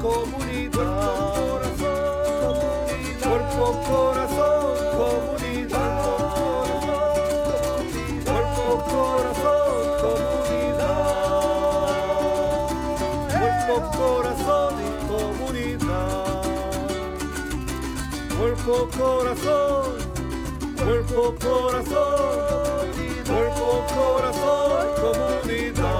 comunidad, cuerpo, corazón, comunidad, cuerpo, corazón, comunidad, cuerpo, corazón comunidad, corazón, cuerpo, corazón, cuerpo, corazón, comunidad.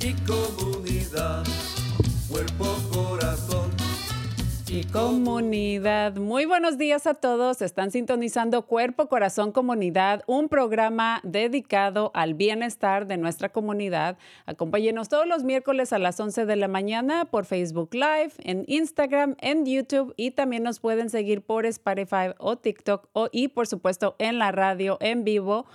Y comunidad. Cuerpo, corazón y comunidad. Muy buenos días a todos. Están sintonizando Cuerpo, Corazón, Comunidad, un programa dedicado al bienestar de nuestra comunidad. Acompáñenos todos los miércoles a las 11 de la mañana por Facebook Live, en Instagram, en YouTube y también nos pueden seguir por Spotify o TikTok o, y por supuesto en la radio en vivo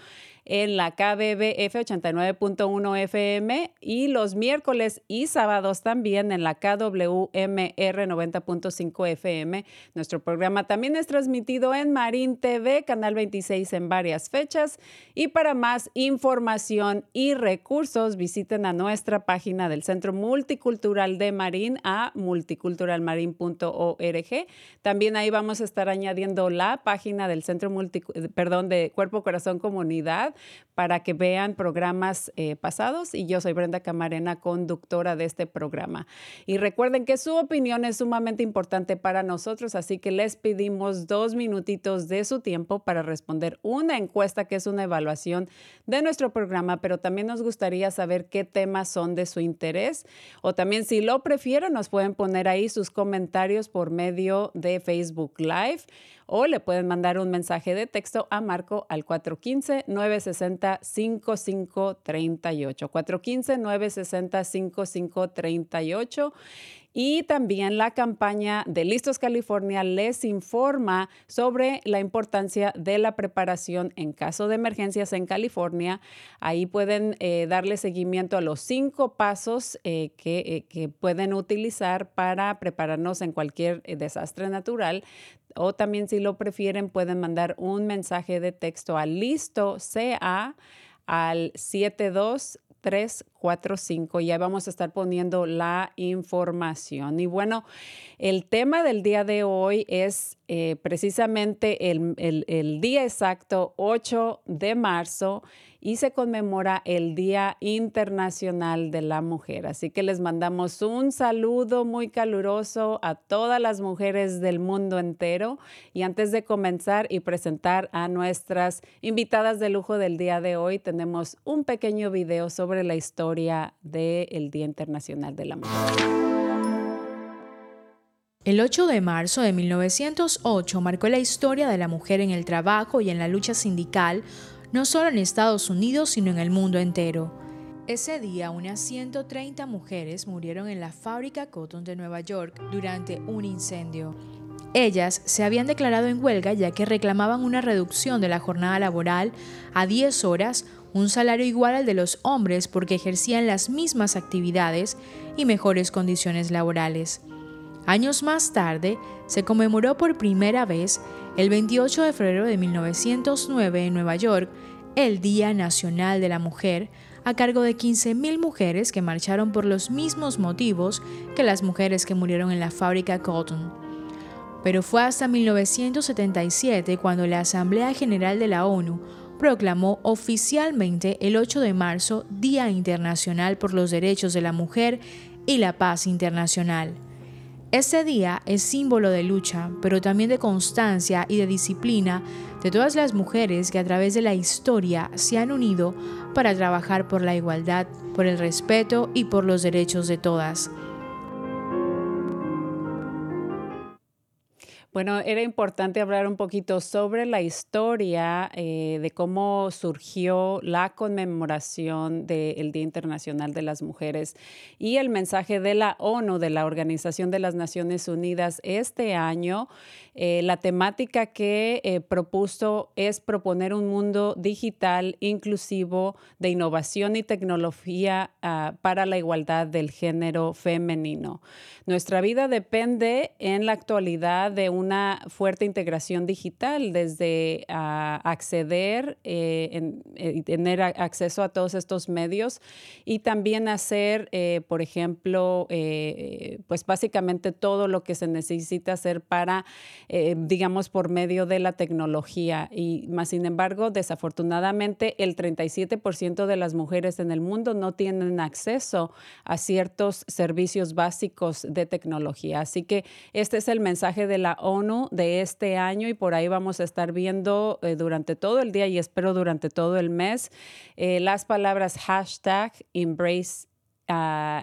en la KBBF 89.1 FM y los miércoles y sábados también en la KWMR 90.5 FM. Nuestro programa también es transmitido en Marín TV, Canal 26 en varias fechas. Y para más información y recursos, visiten a nuestra página del Centro Multicultural de Marín a multiculturalmarin.org. También ahí vamos a estar añadiendo la página del Centro Multi, perdón, de Cuerpo Corazón Comunidad para que vean programas eh, pasados. Y yo soy Brenda Camarena, conductora de este programa. Y recuerden que su opinión es sumamente importante para nosotros, así que les pedimos dos minutitos de su tiempo para responder una encuesta que es una evaluación de nuestro programa, pero también nos gustaría saber qué temas son de su interés o también si lo prefieren nos pueden poner ahí sus comentarios por medio de Facebook Live o le pueden mandar un mensaje de texto a Marco al 415-960-5538. 415-960-5538. Y también la campaña de Listos California les informa sobre la importancia de la preparación en caso de emergencias en California. Ahí pueden eh, darle seguimiento a los cinco pasos eh, que, eh, que, pueden utilizar para prepararnos en cualquier desastre natural. O también si lo prefieren pueden mandar un mensaje de texto a listo CA al 72 345. Ya vamos a estar poniendo la información. Y bueno, el tema del día de hoy es eh, precisamente el, el, el día exacto, 8 de marzo, y se conmemora el Día Internacional de la Mujer. Así que les mandamos un saludo muy caluroso a todas las mujeres del mundo entero. Y antes de comenzar y presentar a nuestras invitadas de lujo del día de hoy, tenemos un pequeño video sobre la historia del Día Internacional de la Mujer. El 8 de marzo de 1908 marcó la historia de la mujer en el trabajo y en la lucha sindical no solo en Estados Unidos, sino en el mundo entero. Ese día, unas 130 mujeres murieron en la fábrica Cotton de Nueva York durante un incendio. Ellas se habían declarado en huelga ya que reclamaban una reducción de la jornada laboral a 10 horas, un salario igual al de los hombres porque ejercían las mismas actividades y mejores condiciones laborales. Años más tarde, se conmemoró por primera vez, el 28 de febrero de 1909 en Nueva York, el Día Nacional de la Mujer, a cargo de 15.000 mujeres que marcharon por los mismos motivos que las mujeres que murieron en la fábrica Cotton. Pero fue hasta 1977 cuando la Asamblea General de la ONU proclamó oficialmente el 8 de marzo Día Internacional por los Derechos de la Mujer y la Paz Internacional. Este día es símbolo de lucha, pero también de constancia y de disciplina de todas las mujeres que a través de la historia se han unido para trabajar por la igualdad, por el respeto y por los derechos de todas. Bueno, era importante hablar un poquito sobre la historia eh, de cómo surgió la conmemoración del Día Internacional de las Mujeres y el mensaje de la ONU, de la Organización de las Naciones Unidas, este año. Eh, la temática que eh, propuso es proponer un mundo digital inclusivo de innovación y tecnología ah, para la igualdad del género femenino. Nuestra vida depende en la actualidad de un una fuerte integración digital, desde ah, acceder eh, eh, y tener acceso a todos estos medios y también hacer, eh, por ejemplo, pues básicamente todo lo que se necesita hacer para, digamos, por medio de la tecnología. Y más sin embargo, desafortunadamente, el 37% de las mujeres en el mundo no tienen acceso a ciertos servicios básicos de tecnología. Así que este es el mensaje de la ONU de este año y por ahí vamos a estar viendo eh, durante todo el día y espero durante todo el mes eh, las palabras hashtag embrace uh,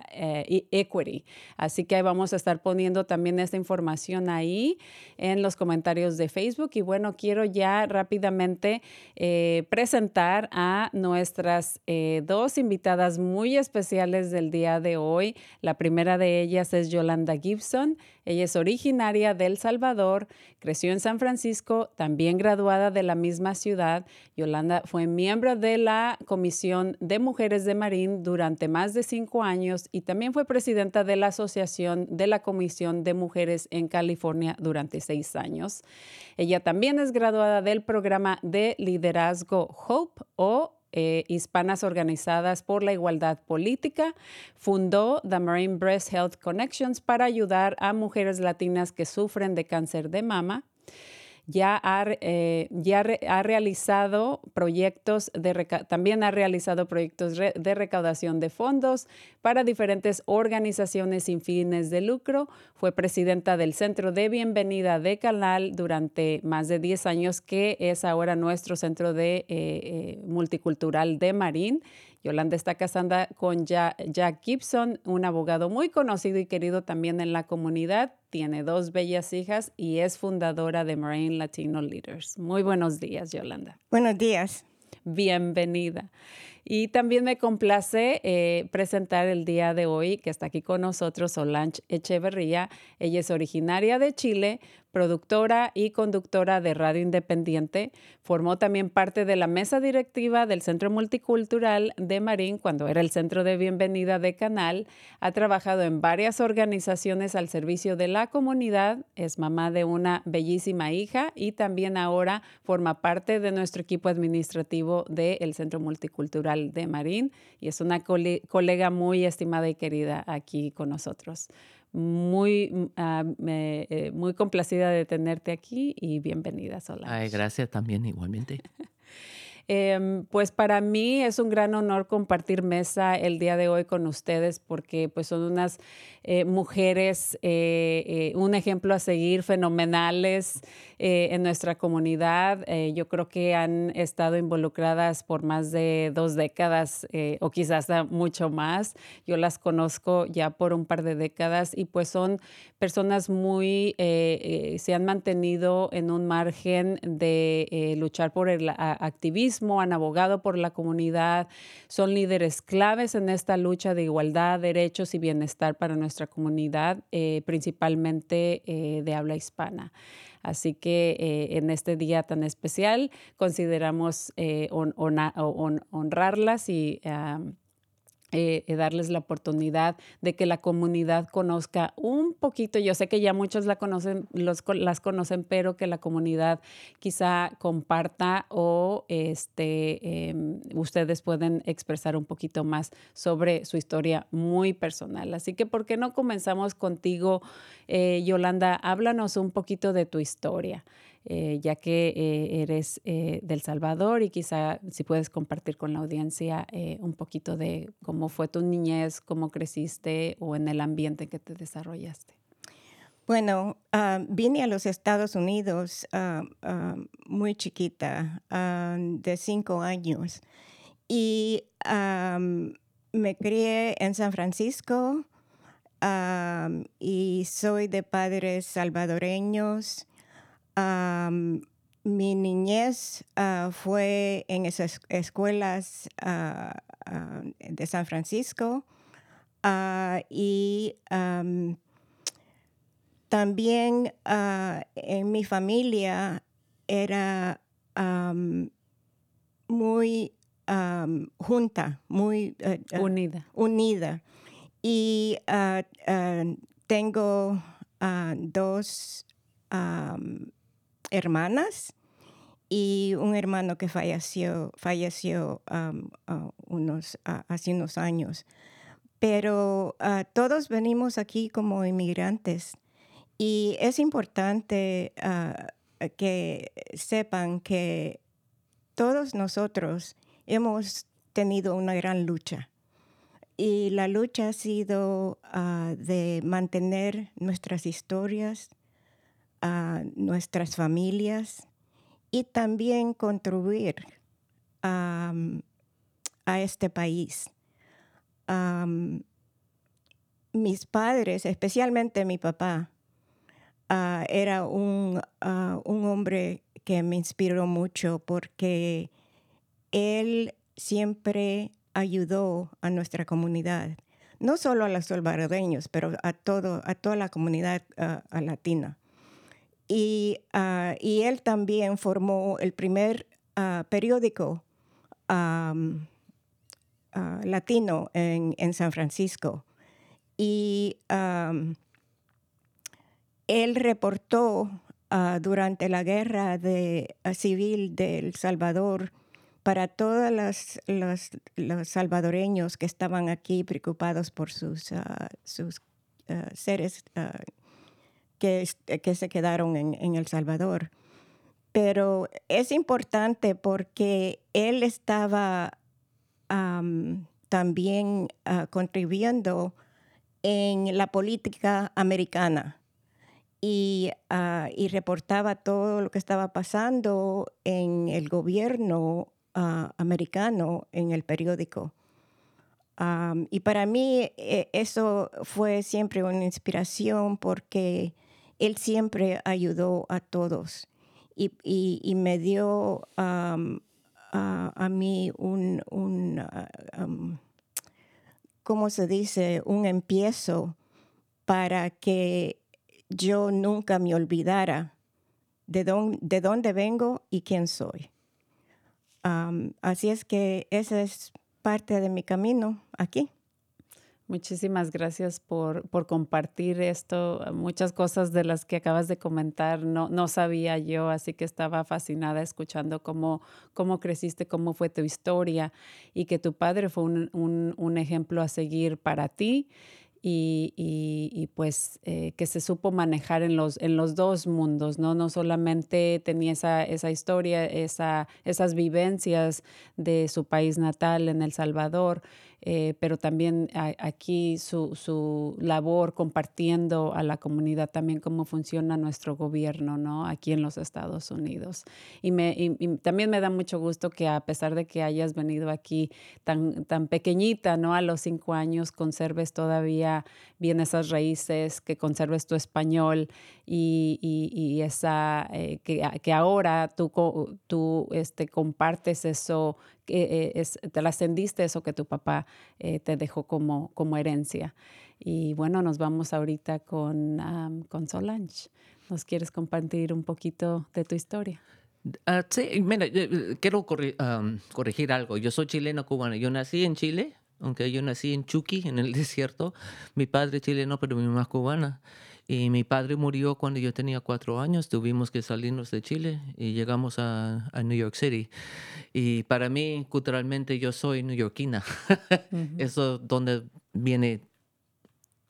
equity. Así que vamos a estar poniendo también esta información ahí en los comentarios de Facebook. Y bueno, quiero ya rápidamente eh, presentar a nuestras eh, dos invitadas muy especiales del día de hoy. La primera de ellas es Yolanda Gibson. Ella es originaria de El Salvador, creció en San Francisco, también graduada de la misma ciudad. Yolanda fue miembro de la Comisión de Mujeres de Marín durante más de cinco años y también fue presidenta de la Asociación de la Comisión de Mujeres en California durante seis años. Ella también es graduada del programa de liderazgo HOPE o eh, Hispanas Organizadas por la Igualdad Política. Fundó The Marine Breast Health Connections para ayudar a mujeres latinas que sufren de cáncer de mama ya ha, eh, ya ha realizado proyectos de también ha realizado proyectos de recaudación de fondos para diferentes organizaciones sin fines de lucro. Fue presidenta del Centro de Bienvenida de Canal durante más de 10 años, que es ahora nuestro centro de, eh, eh, multicultural de Marín Yolanda está casada con Jack Gibson, un abogado muy conocido y querido también en la comunidad. Tiene dos bellas hijas y es fundadora de Marine Latino Leaders. Muy buenos días, Yolanda. Buenos días. Bienvenida. Y también me complace eh, presentar el día de hoy que está aquí con nosotros Solange Echeverría. Ella es originaria de Chile, productora y conductora de Radio Independiente. Formó también parte de la mesa directiva del Centro Multicultural de Marín cuando era el centro de bienvenida de Canal. Ha trabajado en varias organizaciones al servicio de la comunidad. Es mamá de una bellísima hija y también ahora forma parte de nuestro equipo administrativo del Centro Multicultural de Marín y es una colega muy estimada y querida aquí con nosotros muy, mm, ah, eh, muy complacida de tenerte aquí y bienvenida, Solange. Ay, gracias también, igualmente. Em, pues para mí es un gran honor compartir mesa el día de hoy con ustedes porque pues son unas eh, mujeres, eh, eh, un ejemplo a seguir, fenomenales en nuestra comunidad. yo creo que han estado involucradas por más de dos décadas o quizás mucho más. Yo las conozco ya por un par de décadas y pues son personas muy, se han mantenido en un margen de luchar por el activismo, han abogado por la comunidad, son líderes claves en esta lucha de igualdad, derechos y bienestar para nuestra comunidad, eh, principalmente eh, de habla hispana. Así que eh, en este día tan especial consideramos honrarlas y eh, eh, darles la oportunidad de que la comunidad conozca un poquito. Yo sé que ya muchos la conocen, los, las conocen, pero que la comunidad quizá comparta o este, em, ustedes pueden expresar un poquito más sobre su historia muy personal. Así que, ¿por qué no comenzamos contigo, eh, Yolanda? Háblanos un poquito de tu historia. Eh, ya que eh, eres eh, del Salvador y quizá si puedes compartir con la audiencia un poquito de cómo fue tu niñez, cómo creciste o en el ambiente que te desarrollaste. Bueno, ah, vine a los Estados Unidos ah, ah, muy chiquita, de cinco años, y me crié en San Francisco y soy de padres salvadoreños mi niñez ah, fue en esas escuelas ah, ah, de San Francisco y también en mi familia era muy junta, muy eh, eh, unida. unida. Y tengo dos hermanas y un hermano que falleció, falleció hace unos años. Pero ah, todos venimos aquí como inmigrantes y es importante ah, que sepan que todos nosotros hemos tenido una gran lucha. Y la lucha ha sido ah, de mantener nuestras historias, a nuestras familias y también contribuir a este país. mis padres, especialmente mi papá, ah, era un, ah, un hombre que me inspiró mucho porque él siempre ayudó a nuestra comunidad, no solo a los salvadoreños, pero a, todo, a toda la comunidad ah, latina. Ah, y, él también formó el primer ah, periódico ah, latino en, San Francisco. Y él reportó durante la guerra civil de El Salvador para todos los, salvadoreños que estaban aquí preocupados por sus, sus seres que, que se quedaron en, El Salvador. Pero es importante porque él estaba también ah, contribuyendo en la política americana y, ah, y, reportaba todo lo que estaba pasando en el gobierno ah, americano en el periódico. y para mí eh, eso fue siempre una inspiración porque él siempre ayudó a todos y, me dio a, mí un, un ¿cómo se dice? Un empiezo para que yo nunca me olvidara de dónde vengo y quién soy. así es que esa es parte de mi camino aquí. Muchísimas gracias por, por, compartir esto. Muchas cosas de las que acabas de comentar no, no sabía yo, así que estaba fascinada escuchando cómo, cómo creciste, cómo fue tu historia y que tu padre fue un, un, ejemplo a seguir para ti y, y, pues eh, que se supo manejar en los, en los dos mundos, ¿no? No solamente tenía esa, esa historia, esa, esas vivencias de su país natal en El Salvador, eh, pero también aquí su, su, labor compartiendo a la comunidad también cómo funciona nuestro gobierno, ¿no? Aquí en los Estados Unidos. Y, me, y, también me da mucho gusto que a pesar de que hayas venido aquí tan, tan pequeñita, ¿no? A los cinco años, conserves todavía bien esas raíces, que conserves tu español y, y esa, eh, que, que, ahora tú, tú este, compartes eso eh, es, eso que tu papá eh, te dejó como, como herencia. Y bueno, nos vamos ahorita con, con Solange. ¿Nos quieres compartir un poquito de tu historia? sí, mira, quiero corregir algo. Yo soy chileno cubano. Yo nací en Chile, aunque yo nací en Chuqui, en el desierto. Mi padre es chileno, pero mi mamá es cubana. Y mi padre murió cuando yo tenía cuatro años. Tuvimos que salirnos de Chile y llegamos a, a New York City. Y para mí, culturalmente, yo soy neoyorquina. Eso es donde viene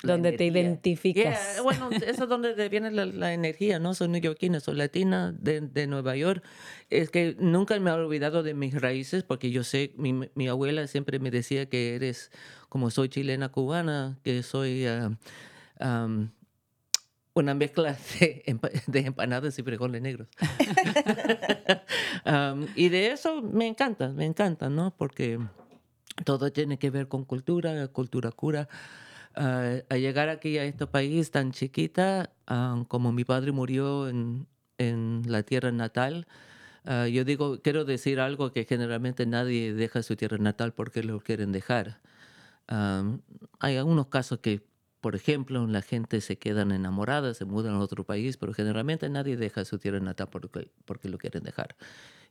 Donde te identificas. Yeah, bueno, eso es donde viene la, la energía, ¿no? Soy neoyorquina, soy latina de, de Nueva York. Es que nunca me he olvidado de mis raíces porque yo sé, mi, mi abuela siempre me decía que eres, como soy chilena cubana, que soy am, una mezcla de, de empanadas y frijoles negros. Am, y de eso me encanta, me encanta, ¿no? Porque todo tiene que ver con cultura, cultura cura. Ah, a llegar aquí a este país tan chiquita, ah, como mi padre murió en, en la tierra natal, ah, yo digo, quiero decir algo que generalmente nadie deja su tierra natal porque lo quieren dejar. Am, hay algunos casos que, por ejemplo, la gente se quedan enamorada, se mudan a otro país, pero generalmente nadie deja su tierra natal porque, porque lo quieren dejar.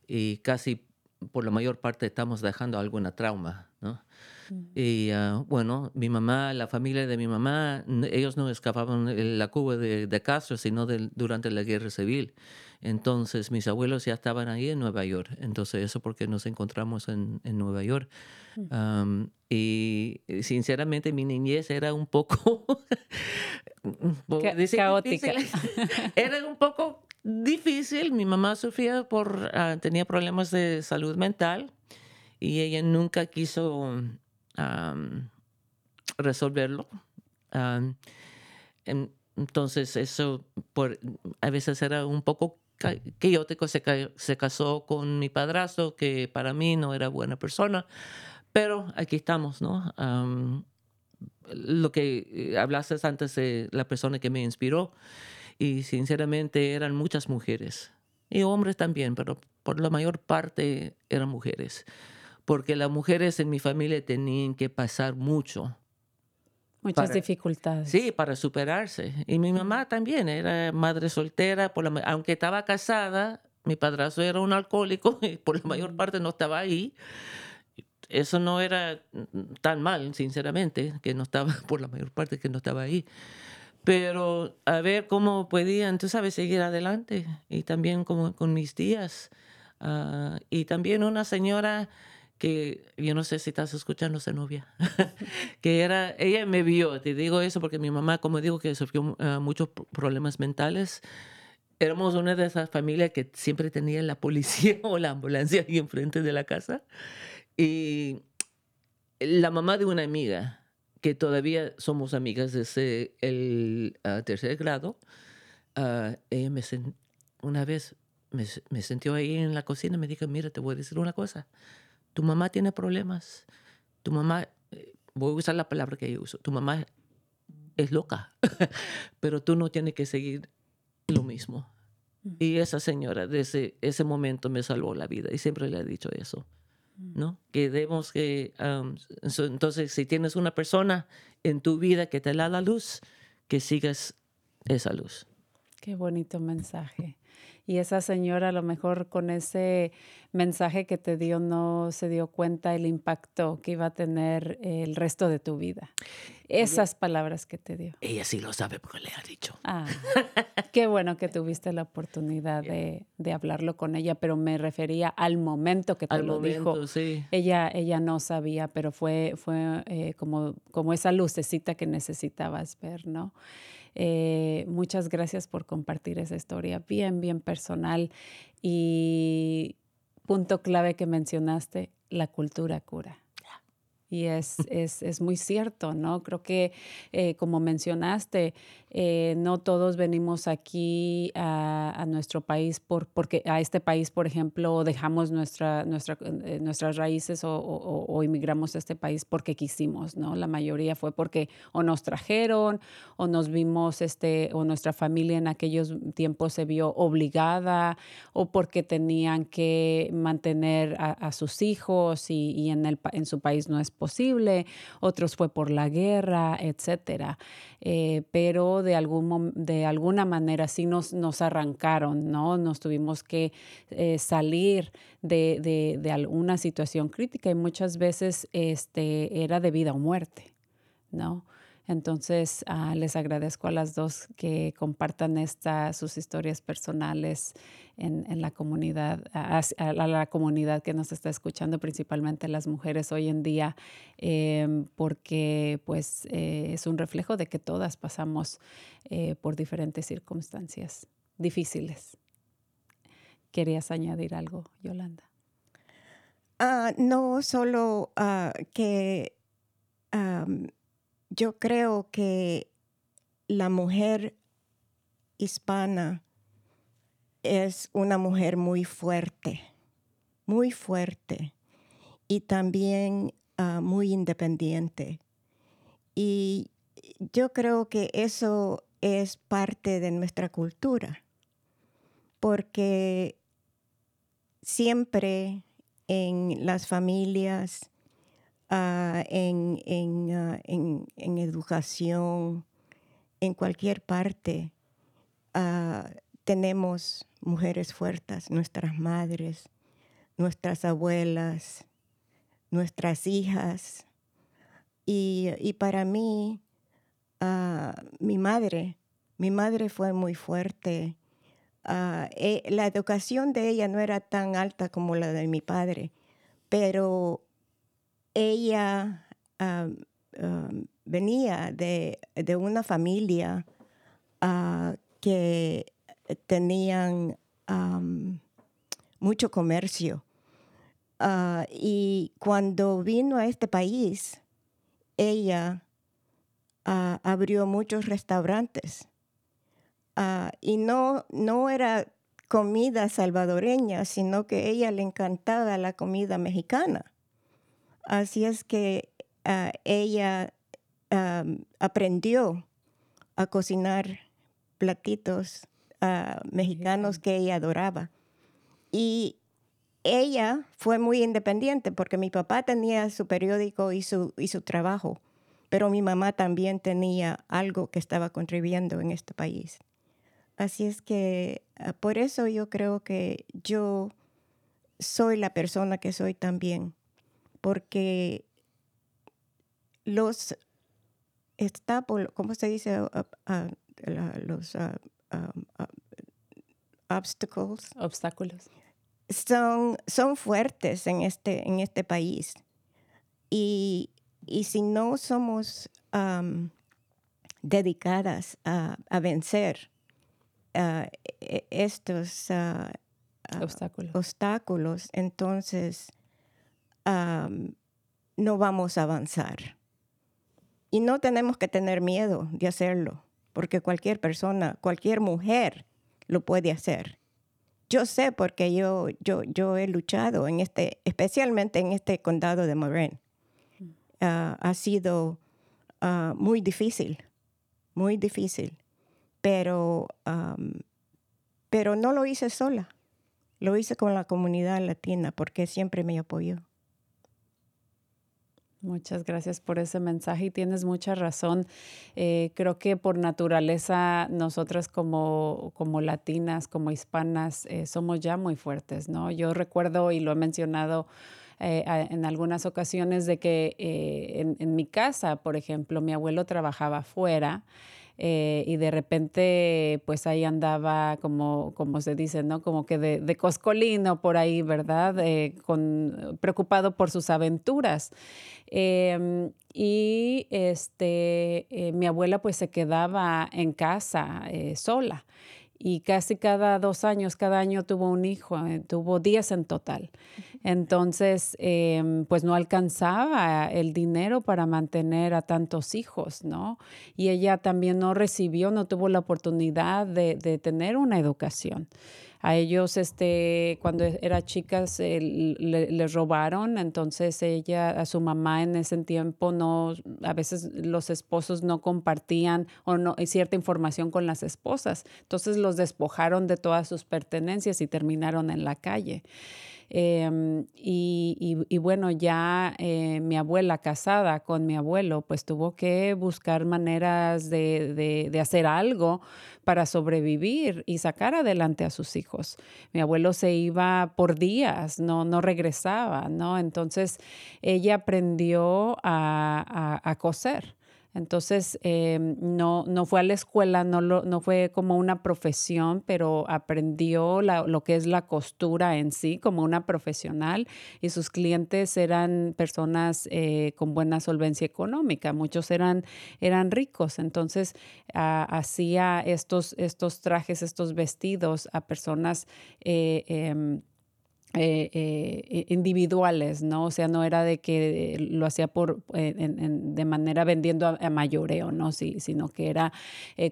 Y casi por la mayor parte estamos dejando alguna trauma, ¿no? Y ah, bueno, mi mamá, la familia de mi mamá, ellos no escapaban de la Cuba de, de Castro, sino del- durante la guerra civil. Entonces, mis abuelos ya estaban ahí en Nueva York. Entonces, eso porque nos encontramos en, en Nueva York. Am, y sinceramente, mi niñez era un poco. Ca- decir caótica. difícil. Era un poco difícil. Mi mamá sufría por. ah, tenía problemas de salud mental y ella nunca quiso resolverlo. Entonces eso por, a veces era un poco caótico. Se, se casó con mi padrastro, que para mí no era buena persona, pero aquí estamos, ¿no? Lo que eh, hablaste antes de la persona que me inspiró, y sinceramente eran muchas mujeres, y hombres también, pero por la mayor parte eran mujeres, porque las mujeres en mi familia tenían que pasar mucho. Muchas para- dificultades. Sí, para superarse. Y mi mamá también era madre soltera, por la ma- aunque estaba casada, mi padrastro era un alcohólico y por la mayor parte no estaba ahí. Eso no era tan mal, sinceramente, que no estaba, por la mayor parte que no estaba ahí. Pero a ver cómo podían, tú sabes, seguir adelante. Y también como con mis tías. Ah, y también una señora que yo no sé si estás escuchando esa novia, que era, ella me vio, te digo eso porque mi mamá, como digo, que sufrió ah, muchos pro- problemas mentales, éramos una de esas familias que siempre tenía la policía o la ambulancia ahí enfrente de la casa. Y la mamá de una amiga, que todavía somos amigas desde el ah, tercer grado, ah, ella me una vez me, me sentió ahí en la cocina y me dijo, mira, te voy a decir una cosa, tu mamá tiene problemas, tu mamá, eh, voy a usar la palabra que yo uso, tu mamá es loca, pero tú no tienes que seguir lo mismo. Y esa señora desde ese momento me salvó la vida y siempre le he dicho eso. ¿no? Que debemos que, so- entonces, si tienes una persona en tu vida que te da la luz, que sigas esa luz. Qué bonito mensaje. Y esa señora a lo mejor con ese mensaje que te dio no se dio cuenta el impacto que iba a tener el resto de tu vida. Esas palabras que te dio. Ella sí lo sabe porque le ha dicho. Ah, qué bueno que tuviste la oportunidad de, de hablarlo con ella, pero me refería al momento que te Al lo momento, dijo. sí. Ella, ella no sabía, pero fue, fue eh, como, como esa lucecita que necesitabas ver, ¿no? Eh, muchas gracias por compartir esa historia bien, bien personal. Y punto clave que mencionaste, la cultura cura. Y es, es, es muy cierto, ¿no? Creo que, eh, como mencionaste, eh, no todos venimos aquí a, a nuestro país por, porque a este país, por ejemplo, dejamos nuestra, nuestra, eh, nuestras raíces o, o- o inmigramos a este país porque quisimos, ¿no? La mayoría fue porque o nos trajeron o nos vimos, este, o nuestra familia en aquellos tiempos se vio obligada o porque tenían que mantener a, a sus hijos y, y en, el, en su país no es posible, otros fue por la guerra, etcétera. Eh, pero de, algún, de alguna manera sí nos, nos arrancaron, ¿no? Nos tuvimos que eh, salir de, de, de, alguna situación crítica y muchas veces este, era de vida o muerte, ¿no? Entonces, uh, les agradezco a las dos que compartan esta, sus historias personales en, la comunidad, a, la comunidad que nos está escuchando, principalmente las mujeres hoy en día, eh, porque pues eh, es un reflejo de que todas pasamos eh, por diferentes circunstancias difíciles. ¿Querías añadir algo, Yolanda? Uh, no, solo uh, que yo creo que la mujer hispana es una mujer muy fuerte, muy fuerte y también uh, muy independiente. Y yo creo que eso es parte de nuestra cultura, porque siempre en las familias uh, en, en, uh, en, en, educación, en cualquier parte, uh, tenemos mujeres fuertes, nuestras madres, nuestras abuelas, nuestras hijas. Y, y para mí, mi madre, mi madre fue muy fuerte. Eh, la educación de ella no era tan alta como la de mi padre, pero ella um, um, venía de, de, una familia uh, que tenían mucho comercio. Y cuando vino a este país, ella abrió muchos restaurantes. y no, no era comida salvadoreña, sino que a ella le encantaba la comida mexicana. Así es que uh, ella um, aprendió a cocinar platitos uh, mexicanos que ella adoraba. Y ella fue muy independiente porque mi papá tenía su periódico y su, y su trabajo, pero mi mamá también tenía algo que estaba contribuyendo en este país. Así es que uh, por eso yo creo que yo soy la persona que soy también porque los estábulos, ¿cómo se dice? Uh, uh, los uh, um, obstacles. Obstáculos. Son, son fuertes en este, en este país. Y, y si no somos um, dedicadas a, a vencer e, estos obstáculos. obstáculos, entonces no vamos a avanzar. Y no tenemos que tener miedo de hacerlo, porque cualquier persona, cualquier mujer lo puede hacer. Yo sé porque yo, yo, yo he luchado en este, especialmente en este condado de Marin. Uh, ha sido uh, muy difícil, muy difícil, pero, pero no lo hice sola, lo hice con la comunidad latina porque siempre me apoyó. Muchas gracias por ese mensaje y tienes mucha razón. Eh, creo que por naturaleza nosotras como, como latinas, como hispanas, eh, somos ya muy fuertes, ¿no? Yo recuerdo y lo he mencionado eh, en algunas ocasiones de que en, en, mi casa, por ejemplo, mi abuelo trabajaba afuera eh, y de repente pues ahí andaba como, como se dice, ¿no? Como que de, coscolino por ahí, ¿verdad? Eh, con, preocupado por sus aventuras. Eh, y este, eh, mi abuela pues se quedaba en casa sola y casi cada dos años, cada año tuvo un hijo, eh, tuvo diez en total. Entonces, eh, pues no alcanzaba el dinero para mantener a tantos hijos, ¿no? Y ella también no recibió, no tuvo la oportunidad de, de tener una educación. A ellos, este, cuando era chicas, eh, le, le, robaron, entonces ella, a su mamá en ese tiempo, no, a veces los esposos no compartían o no, cierta información con las esposas. Entonces los despojaron de todas sus pertenencias y terminaron en la calle. Em, y, bueno, ya eh, mi abuela casada con mi abuelo, pues tuvo que buscar maneras de, de hacer algo para sobrevivir y sacar adelante a sus hijos. Mi abuelo se iba por días, no, no regresaba, ¿no? Entonces ella aprendió a, a coser. Entonces, em, no, no fue a la escuela, no, no fue como una profesión, pero aprendió lo que es la costura en sí como una profesional y sus clientes eran personas eh, con buena solvencia económica, muchos eran, eran ricos, entonces ah, hacía estos, estos trajes, estos vestidos a personas eh, em, eh, eh, individuales, ¿no? O sea, no era de que lo hacía por, eh, de manera vendiendo a, mayoreo, ¿no? Sí, sino que era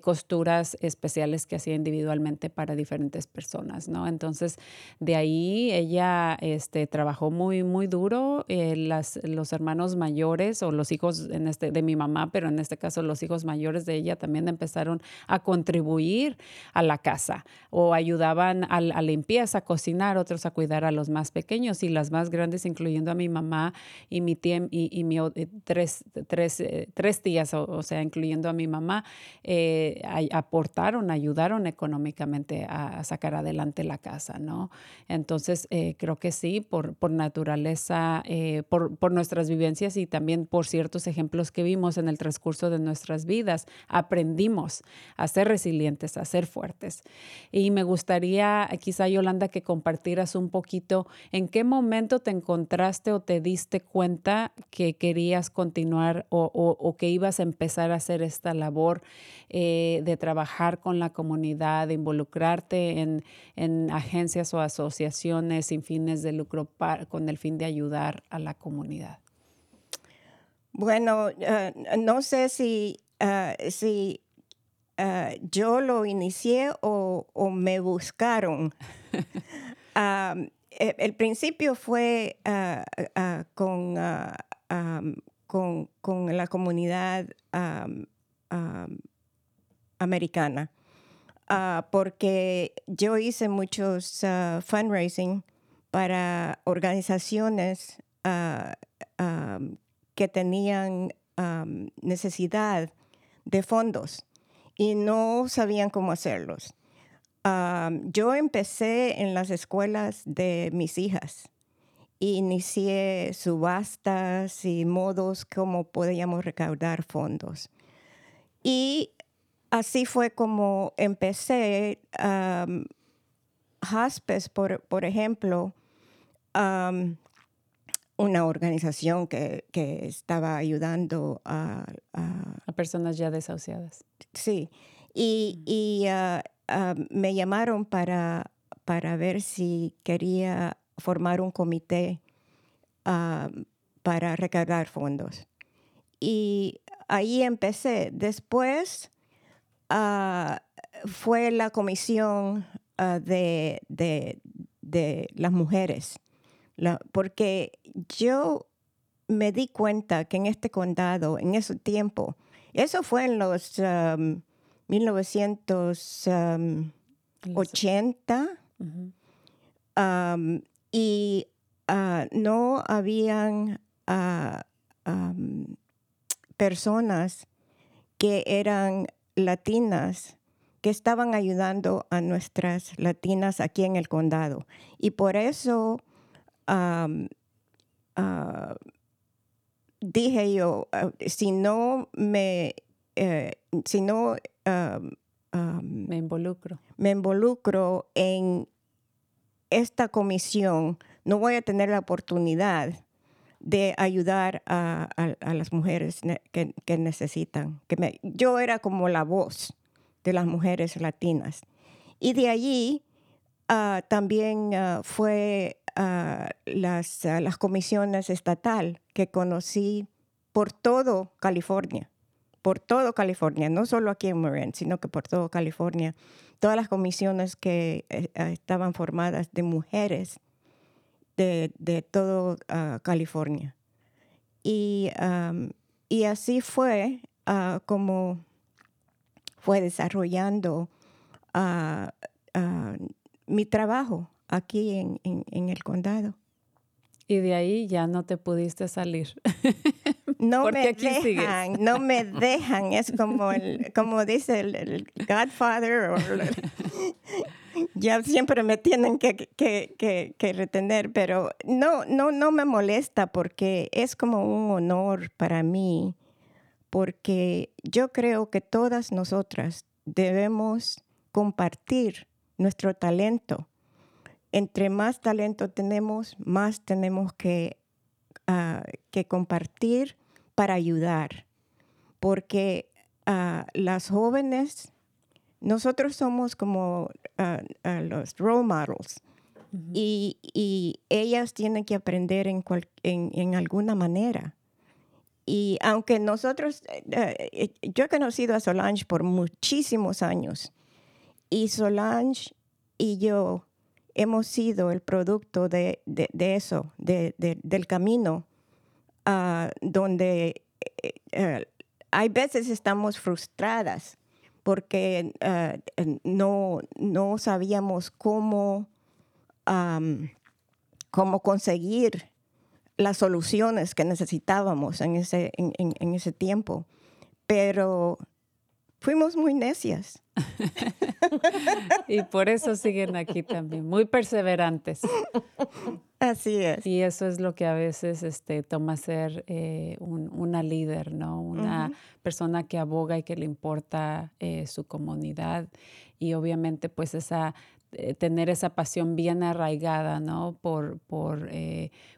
costuras especiales que hacía individualmente para diferentes personas, ¿no? Entonces, de ahí ella este, trabajó muy, muy duro. las, los hermanos mayores o los hijos en este, de mi mamá, pero en este caso los hijos mayores de ella también empezaron a contribuir a la casa o ayudaban a, a limpieza, a cocinar, otros a cuidar a los más pequeños y las más grandes, incluyendo a mi mamá y mi tía y, mi eh, tres, tres, eh, tres, tías, o, sea, incluyendo a mi mamá, eh, aportaron, ayudaron económicamente a, sacar adelante la casa, ¿no? Entonces, creo que sí, por, por naturaleza, por, por nuestras vivencias y también por ciertos ejemplos que vimos en el transcurso de nuestras vidas, aprendimos a ser resilientes, a ser fuertes. Y me gustaría, quizá Yolanda, que compartieras un poquito ¿en qué momento te encontraste o te diste cuenta que querías continuar o, que ibas a empezar a hacer esta labor eh, de trabajar con la comunidad, de involucrarte en, agencias o asociaciones sin fines de lucro con el fin de ayudar a la comunidad? Bueno, eh, no sé si, eh, si yo lo inicié o, me buscaron. Eh, el principio fue ah, ah, con, con, la comunidad americana, porque yo hice muchos fundraising para organizaciones que tenían necesidad de fondos y no sabían cómo hacerlos yo empecé en las escuelas de mis hijas. Inicié subastas y modos como podíamos recaudar fondos. Y así fue como empecé. Um, Jaspes, por, por ejemplo, una organización que, estaba ayudando a, a, personas ya desahuciadas. Sí, y, y uh, Ah, me llamaron para, para ver si quería formar un comité ah, para recargar fondos. Y ahí empecé. Después ah, fue la comisión de, de, las mujeres, porque yo me di cuenta que en este condado, en ese tiempo, eso fue en los 1980 y ah, no habían ah, personas que eran latinas que estaban ayudando a nuestras latinas aquí en el condado. Y por eso ah, dije yo, si no me, eh, si no me involucro. Me involucro en esta comisión, no voy a tener la oportunidad de ayudar a, las mujeres que, necesitan. Que yo era como la voz de las mujeres latinas. Y de allí ah, también uh, fue uh, las, las comisiones estatal que conocí por todo California por todo California, no solo aquí en Marin, sino que por todo California, todas las comisiones que eh, eh, estaban formadas de mujeres de, de todo ah, California. Y, así fue ah, como fue desarrollando ah, mi trabajo aquí en- en el condado. Y de ahí ya no te pudiste salir. No me sigues. dejan, no me dejan. Es como, el, como dice el, el Godfather. el- ya siempre me tienen que, que- que- que retener, pero no, no, no me molesta porque es como un honor para mí, porque yo creo que todas nosotras debemos compartir nuestro talento. Entre más talento tenemos, más tenemos que ah, que compartir para ayudar, porque ah, las jóvenes, nosotros somos como ah, ah, los role models. Y, y ellas tienen que aprender en, cual- en, en alguna manera. Y aunque nosotros, eh, eh, yo he conocido a Solange por muchísimos años. Y Solange y yo hemos sido el producto de, de- de eso, de- del camino, ah, donde eh, eh, hay veces estamos frustradas porque ah, no, no sabíamos cómo, cómo conseguir las soluciones que necesitábamos en ese, en ese tiempo. Pero fuimos muy necias. y por eso siguen aquí también, muy perseverantes. Así es. Y eso es lo que a veces este, toma ser eh, un- una líder, ¿no? Una persona que aboga y que le importa eh, su comunidad. Y obviamente, pues, esa, eh, tener esa pasión bien arraigada, ¿no? Por, por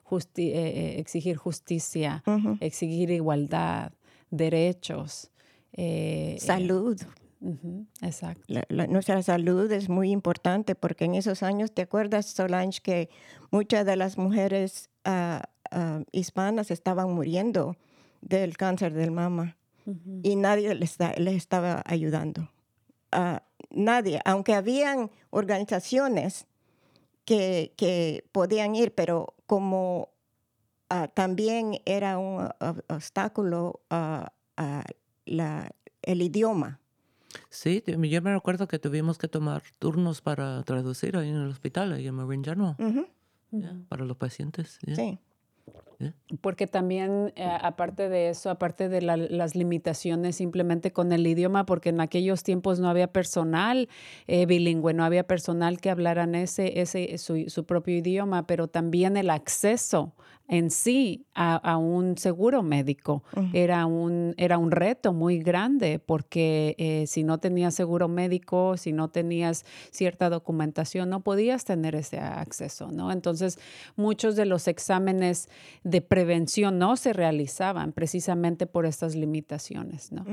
justi- exigir justicia, exigir igualdad, derechos. Eh, Salud. ujú, exacto. La- la- nuestra salud es muy importante porque en esos años, ¿te acuerdas, Solange, que muchas de las mujeres ah, ah, hispanas estaban muriendo del cáncer del mama y nadie les, les estaba ayudando? Ah, nadie, aunque habían organizaciones que, que podían ir, pero como también era un obstáculo a la, el idioma. Sí, yo me recuerdo que tuvimos que tomar turnos para traducir ahí en el hospital, ahí en Marin General, Ujú, ya, para los pacientes. ya. Sí. Porque también, eh, aparte de eso, aparte de la- las limitaciones simplemente con el idioma, porque en aquellos tiempos no había personal eh, bilingüe, no había personal que hablaran ese, ese su, su propio idioma, pero también el acceso en sí a, a un seguro médico era, un, era un reto muy grande, porque eh, si no tenías seguro médico, si no tenías cierta documentación, no podías tener ese acceso, ¿no? Entonces, muchos de los exámenes de prevención no se realizaban precisamente por estas limitaciones, ¿no?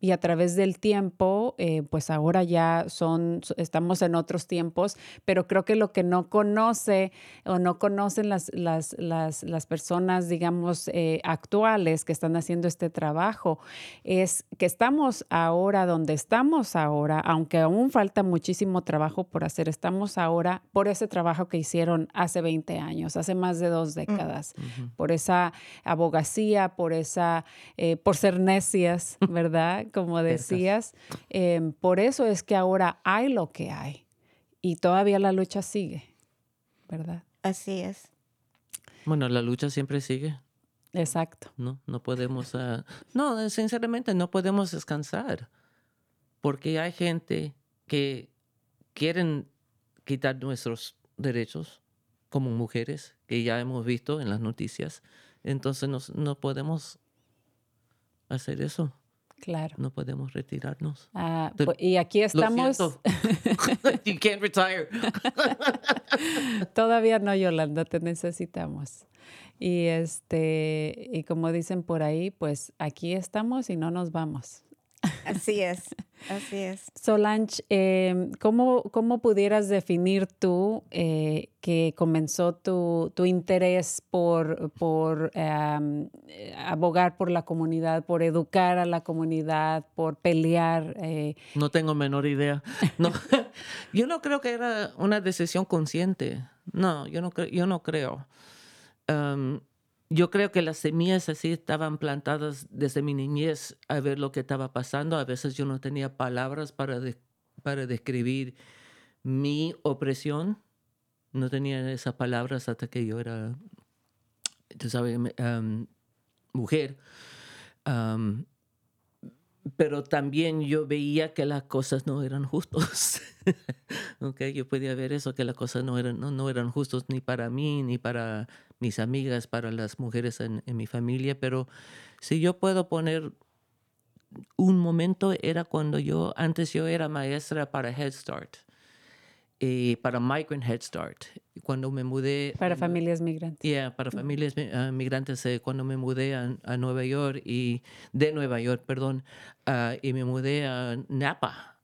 Y a través del tiempo, eh, pues ahora ya son, so- estamos en otros tiempos, pero creo que lo que no conoce o no conocen las, las, las, las personas, digamos, eh, actuales que están haciendo este trabajo, es que estamos ahora donde estamos ahora, aunque aún falta muchísimo trabajo por hacer, estamos ahora por ese trabajo que hicieron hace 20 años, hace más de dos décadas, por esa abogacía, por esa, eh, por ser necias, ¿verdad? Como decías, em, por eso es que ahora hay lo que hay y todavía la lucha sigue, ¿verdad? Así es. Bueno, la lucha siempre sigue, Exacto. ¿no? No podemos, ah, no, sinceramente no podemos descansar, porque hay gente que quieren quitar nuestros derechos como mujeres, que ya hemos visto en las noticias, entonces nos- no podemos hacer eso, Claro. no podemos retirarnos. Ah, Te- pu- y aquí estamos. you can't retire. Todavía no, Yolanda, te necesitamos. Y este, y como dicen por ahí, pues aquí estamos y no nos vamos. Así es. Así es. Solange, eh, ¿cómo, cómo pudieras definir tú eh, que comenzó tu, tu interés por, por em, eh, abogar por la comunidad, por educar a la comunidad, por pelear? eh, No tengo menor idea. No, yo no creo que era una decisión consciente. No, yo no, cre- yo no creo. Am, yo creo que las semillas así estaban plantadas desde mi niñez a ver lo que estaba pasando. A veces yo no tenía palabras para, de- para describir mi opresión No tenía esas palabras hasta que yo era, sabes, me- am, mujer. Pero también yo veía que las cosas no eran justas. okay, yo podía ver eso, que las cosas no eran, no, no eran justas ni para mí, ni para mis amigas, para las mujeres en, en mi familia. Pero si yo puedo poner un momento, era cuando yo, antes yo era maestra para Head Start y para Migrant Head Start. Cuando me mudé... Para a- familias migrantes. Yeah, para familias mi- ah, migrantes, eh, cuando me mudé a, a Nueva York y de Nueva York, perdón, ah, y me mudé a Napa.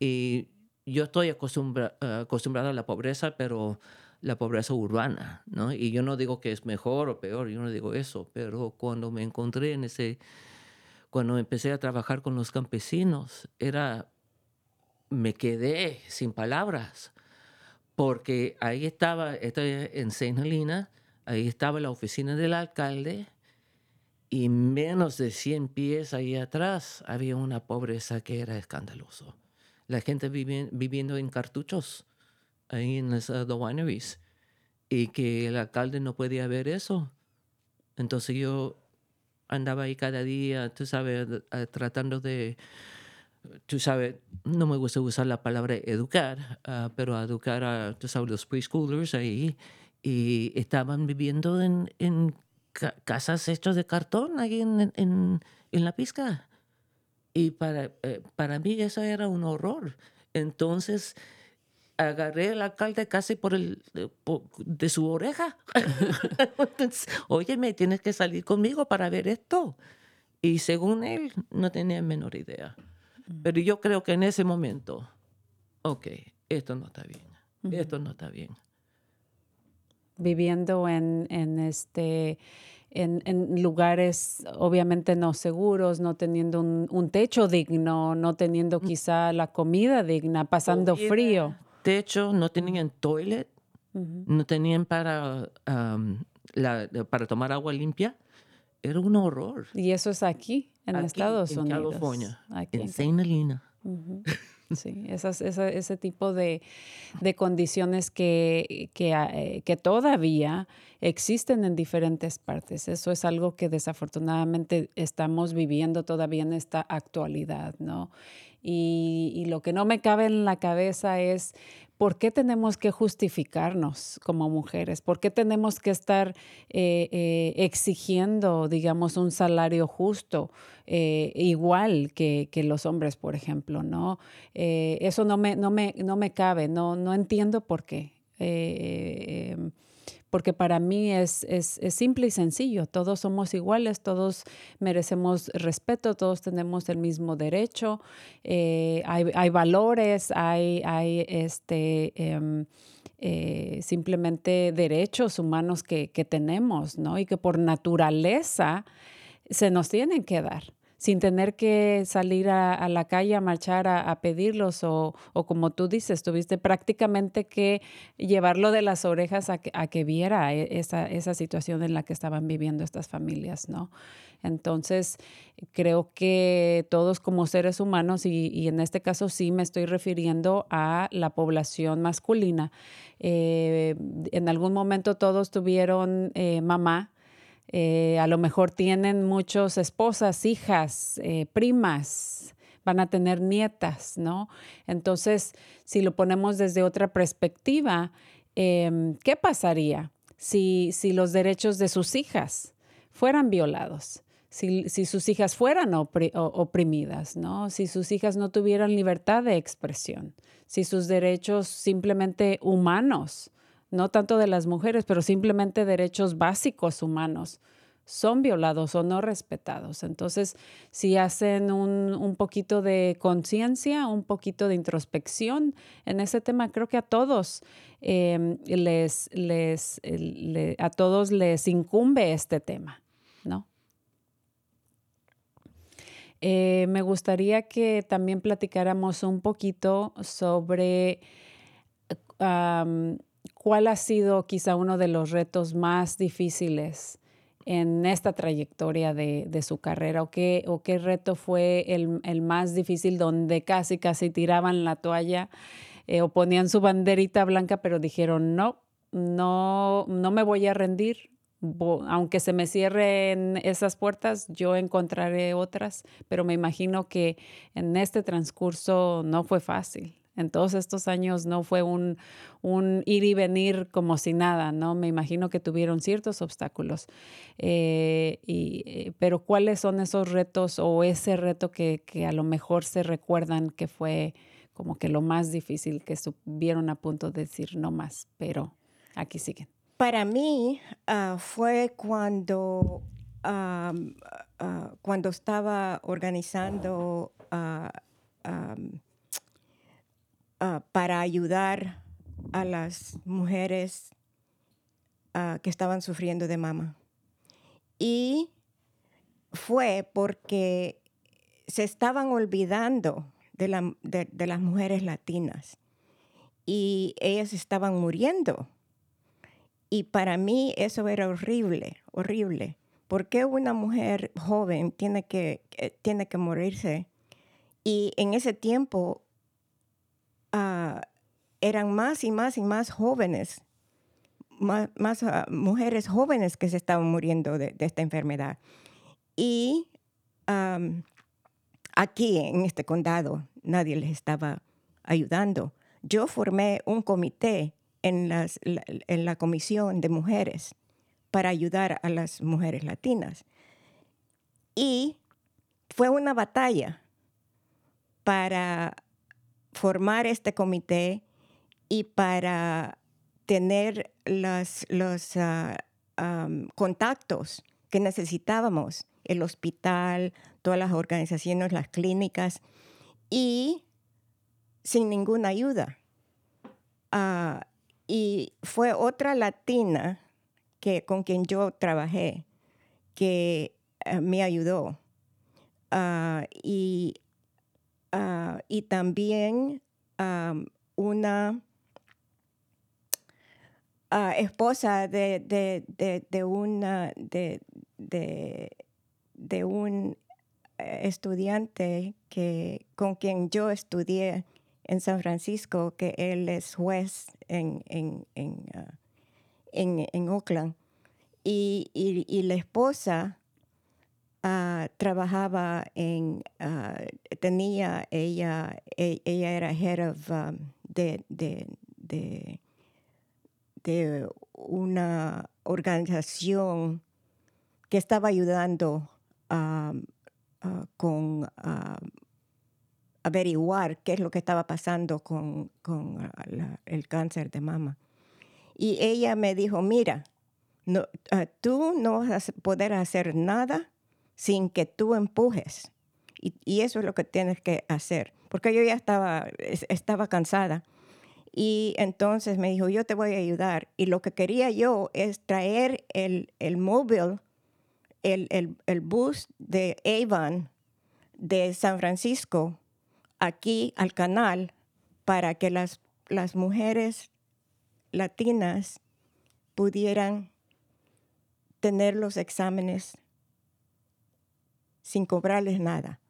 Y yo estoy acostumbra- acostumbrado a la pobreza, pero la pobreza urbana, ¿no? Y yo no digo que es mejor o peor, yo no digo eso, pero cuando me encontré en ese, cuando empecé a trabajar con los campesinos, era, me quedé sin palabras porque ahí estaba, esto es en Saint Helena, ahí estaba la oficina del alcalde y menos de 100 pies ahí atrás había una pobreza que era escandaloso. La gente vivi- viviendo en cartuchos ahí en las uh, wineries y que el alcalde no podía ver eso. Entonces yo andaba ahí cada día, tú sabes, tratando de tú sabes, no me gusta usar la palabra educar, ah, pero educar a, tú sabes, los preschoolers ahí, y estaban viviendo en, en ca- casas hechas de cartón ahí en, en, en la pizca. Y para, eh, para mí eso era un horror. Entonces agarré al alcalde casi por el, de, po- de su oreja. Entonces, Óyeme, tienes que salir conmigo para ver esto. Y según él, no tenía menor idea. Pero yo creo que en ese momento, ok, esto no está bien, esto no está bien. viviendo en, en este en, en lugares obviamente no seguros, no teniendo un, un techo digno, no teniendo quizá la comida digna, pasando Comida, frío. Techo, no tenían toilet, no tenían para, la, para tomar agua limpia. Era un horror. Y eso es aquí, en Aquí, Estados en Unidos. California, Aquí en Helena. Sí, esas, esa- ese tipo de, de condiciones que, que, eh, que todavía existen en diferentes partes. Eso es algo que desafortunadamente estamos viviendo todavía en esta actualidad, ¿no? Y, y lo que no me cabe en la cabeza es por qué tenemos que justificarnos como mujeres, por qué tenemos que estar eh, eh, exigiendo, digamos, un salario justo, eh, igual que, que los hombres, por ejemplo, ¿no? Eso no me, no, me, no me cabe, no, no entiendo por qué. Porque para mí es, es, es simple y sencillo. Todos somos iguales, todos merecemos respeto, todos tenemos el mismo derecho, eh, hay, hay valores, hay, hay este, em, eh, simplemente derechos humanos que, que tenemos, ¿no? Y que por naturaleza se nos tienen que dar sin tener que salir a, la calle a marchar a, a pedirlos o, o como tú dices, tuviste prácticamente que llevarlo de las orejas a que, a que viera e- esa, esa situación en la que estaban viviendo estas familias, ¿no? Entonces, creo que todos como seres humanos, y, y en este caso sí me estoy refiriendo a la población masculina, eh, en algún momento todos tuvieron eh, mamá, eh, a lo mejor tienen muchas esposas, hijas, eh, primas, van a tener nietas, ¿no? Entonces, si lo ponemos desde otra perspectiva, em, ¿qué pasaría si, si los derechos de sus hijas fueran violados? Si, si sus hijas fueran oprimidas, ¿no? Si sus hijas no tuvieran libertad de expresión, si sus derechos simplemente humanos no tanto de las mujeres, pero simplemente derechos básicos humanos son violados o no respetados. Entonces, si hacen un, un poquito de conciencia, un poquito de introspección en ese tema, creo que a todos eh, les, les, le- a todos les incumbe este tema, ¿no? Eh, me gustaría que también platicáramos un poquito sobre cuál ha sido quizá uno de los retos más difíciles en esta trayectoria de, su carrera o qué, o qué reto fue el, el más difícil donde casi, casi tiraban la toalla eh, o ponían su banderita blanca, pero dijeron, no, no, no me voy a rendir. Aunque se me cierren esas puertas, yo encontraré otras, pero me imagino que en este transcurso no fue fácil. En todos estos años no fue un, un ir y venir como si nada, ¿no? Me imagino que tuvieron ciertos obstáculos. Eh, y, eh, pero ¿cuáles son esos retos o ese reto que, que a lo mejor se recuerdan que fue como que lo más difícil, que estuvieron a punto de decir no más, pero aquí siguen? Para mí ah, fue cuando, am, ah, cuando estaba organizando ah, am, ah, para ayudar a las mujeres ah, que estaban sufriendo de mama. Y fue porque se estaban olvidando de, de- las mujeres latinas y ellas estaban muriendo. Y para mí eso era horrible, horrible. ¿Por qué una mujer joven tiene que, que- tiene que morirse? Y en ese tiempo ah, eran más y más y más jóvenes, más, ah, mujeres jóvenes que se estaban muriendo de, esta enfermedad. Y aquí en este condado nadie les estaba ayudando. Yo formé un comité en la comisión de mujeres para ayudar a las mujeres latinas. Y fue una batalla para formar este comité y para tener las- los ah, contactos que necesitábamos, el hospital, todas las organizaciones, las clínicas, y sin ninguna ayuda. Ah, y fue otra latina que, con quien yo trabajé que eh, me ayudó. Ah, y, ah, y también am, una ah, esposa de, de, de, de una, de, un eh, estudiante que, con quien yo estudié en San Francisco, que él es juez en, en, en, ah, en, en Oakland. Y, y, y la esposa ah, trabajaba en, ah, tenía, ella, e- ella era head of, um, de, de, de, una organización que estaba ayudando a ah, con averiguar qué es lo que estaba pasando con, con el cáncer de mama. Y ella me dijo, mira, no, tú no vas a poder hacer nada sin que tú empujes. Y, eso es lo que tienes que hacer. Porque yo ya estaba, es- estaba cansada. Y entonces me dijo, yo te voy a ayudar. Y lo que quería yo es traer el, el móvil, el, el, el bus de Avon de San Francisco aquí al canal para que las, las mujeres latinas pudieran tener los exámenes sin cobrarles nada.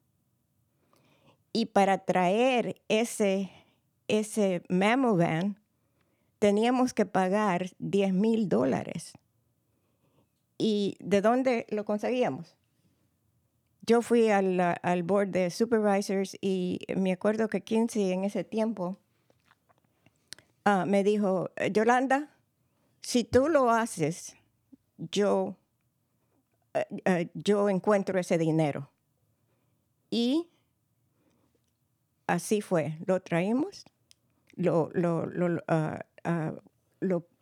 Y para traer ese, ese mammovan, teníamos que pagar 10 mil dólares. ¿Y de dónde lo conseguíamos? Yo fui al, al board de supervisors y me acuerdo que Kinsey en ese tiempo ah, me dijo, Yolanda, si tú lo haces, yo, eh, eh, yo encuentro ese dinero. Y así fue, lo traímos, lo, lo, lo, ah, ah,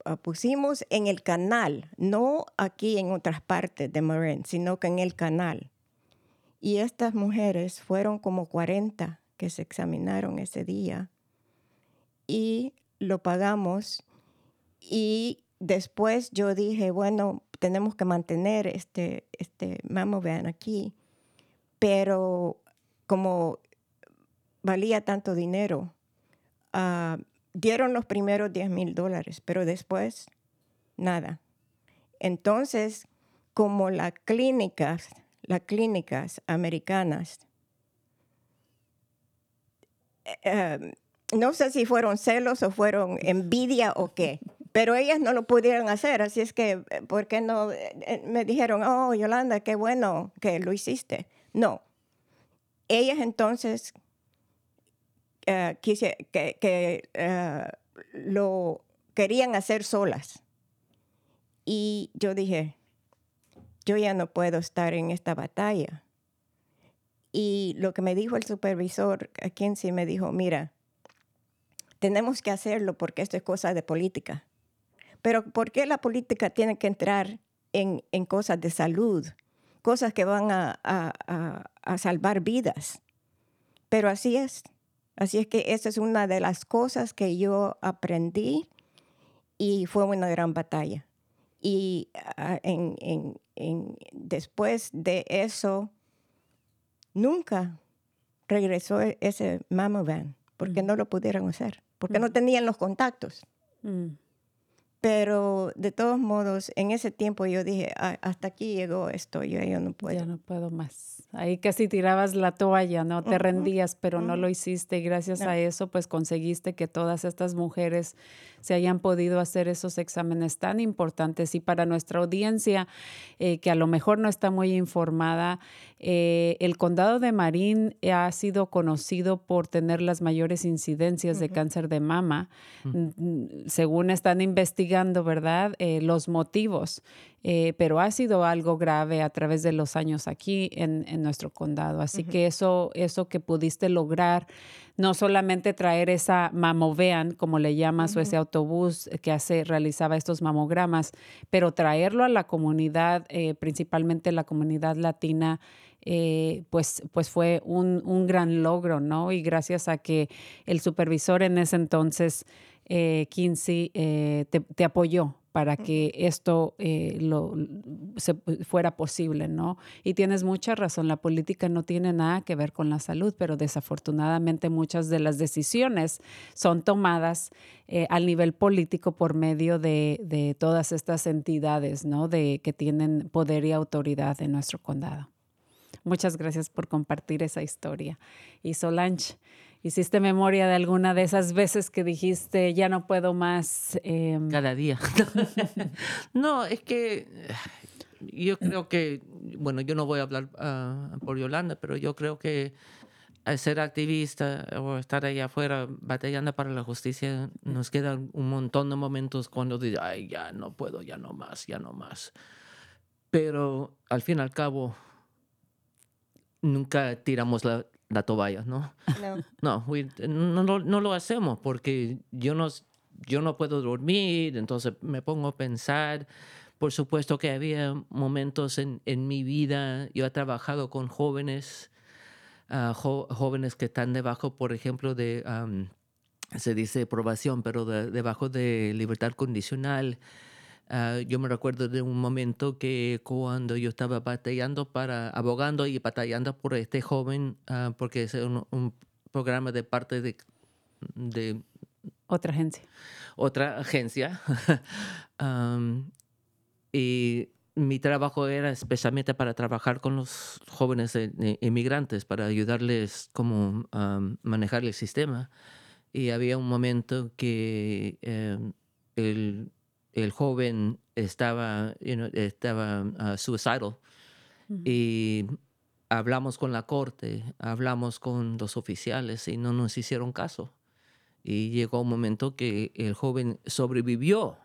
ah, pusimos en el canal, no aquí en otras partes de Marin, sino que en el canal. Y estas mujeres fueron como 40 que se examinaron ese día y lo pagamos. Y después yo dije, bueno, tenemos que mantener este, este mammovan aquí, pero como valía tanto dinero, ah, dieron los primeros 10 mil dólares, pero después nada. Entonces, como las clínicas, las clínicas americanas, eh, no sé si fueron celos o fueron envidia o qué, Pero ellas no lo pudieron hacer, así es que, eh, ¿por qué no? Eh, eh, Me dijeron, oh, Yolanda, qué bueno que lo hiciste. No. Ellas entonces quise, que, lo querían hacer solas. Y yo dije, yo ya no puedo estar en esta batalla. Y lo que me dijo el supervisor, a quien sí me dijo, mira, tenemos que hacerlo porque esto es cosa de política. Pero ¿por qué la política tiene que entrar en, en cosas de salud? Cosas que van a, a- a- a salvar vidas. Pero así es. Así es que esa es una de las cosas que yo aprendí y fue una gran batalla. Y ah, en- en- en- después de eso, nunca regresó e- ese mammo van porque no lo pudieron hacer, porque no tenían los contactos. Mm. Pero de todos modos, en ese tiempo yo dije, "Ah, hasta aquí llegó esto, yo, yo no puedo. Ya no puedo más. Ahí casi tirabas la toalla, ¿no? Te rendías, pero no lo hiciste y gracias No. a eso pues conseguiste que todas estas mujeres se hayan podido hacer esos exámenes tan importantes y para nuestra audiencia eh, que a lo mejor no está muy informada, eh, el condado de Marín ha sido conocido por tener las mayores incidencias de cáncer de mama. Mm, mm, Según están investigando, ¿verdad? Eh, los motivos, eh, pero ha sido algo grave a través de los años aquí en, en nuestro condado. Así que eso, eso que pudiste lograr, no solamente traer esa mamovean, como le llamas, o ese autobús que hace, realizaba estos mamogramas, pero traerlo a la comunidad, eh, principalmente la comunidad latina, eh, pues, pues fue un, un gran logro, ¿no? Y gracias a que el supervisor en ese entonces, eh, Kinsey, eh, te, te apoyó para que esto eh, lo, se, fuera posible, ¿no? Y tienes mucha razón, la política no tiene nada que ver con la salud, pero desafortunadamente muchas de las decisiones son tomadas eh, al nivel político por medio de, de todas estas entidades, ¿no? De, que tienen poder y autoridad en nuestro condado. Muchas gracias por compartir esa historia. Y Solange, ¿hiciste memoria de alguna de esas veces que dijiste, ya no puedo más? em, Cada día. no, es que eh, yo creo que, bueno, yo no voy a hablar ah, por Yolanda, pero yo creo que al ser activista o estar allá afuera batallando para la justicia, nos quedan un montón de momentos cuando dices, ay, ya no puedo, ya no más, ya no más. Pero al fin y al cabo, nunca tiramos la, la toalla, ¿no? No. No, we- no, no, no lo hacemos porque yo no, yo no puedo dormir, entonces me pongo a pensar. Por supuesto que había momentos en, en mi vida, yo he trabajado con jóvenes, ah, jo- jóvenes que están debajo, por ejemplo, de, se dice probación, pero de- debajo de libertad condicional. Ah, yo me recuerdo de un momento que cuando yo estaba batallando para, abogando y batallando por este joven, ah, porque es un, un programa de parte de, de otra agencia. otra agencia. Am, y mi trabajo era especialmente para trabajar con los jóvenes eh, eh, inmigrantes, para ayudarles como am, manejar el sistema. Y había un momento que em, el, el joven estaba, you know, estaba suicidal y hablamos con la corte, hablamos con los oficiales y no nos hicieron caso. Y llegó un momento que el joven sobrevivió,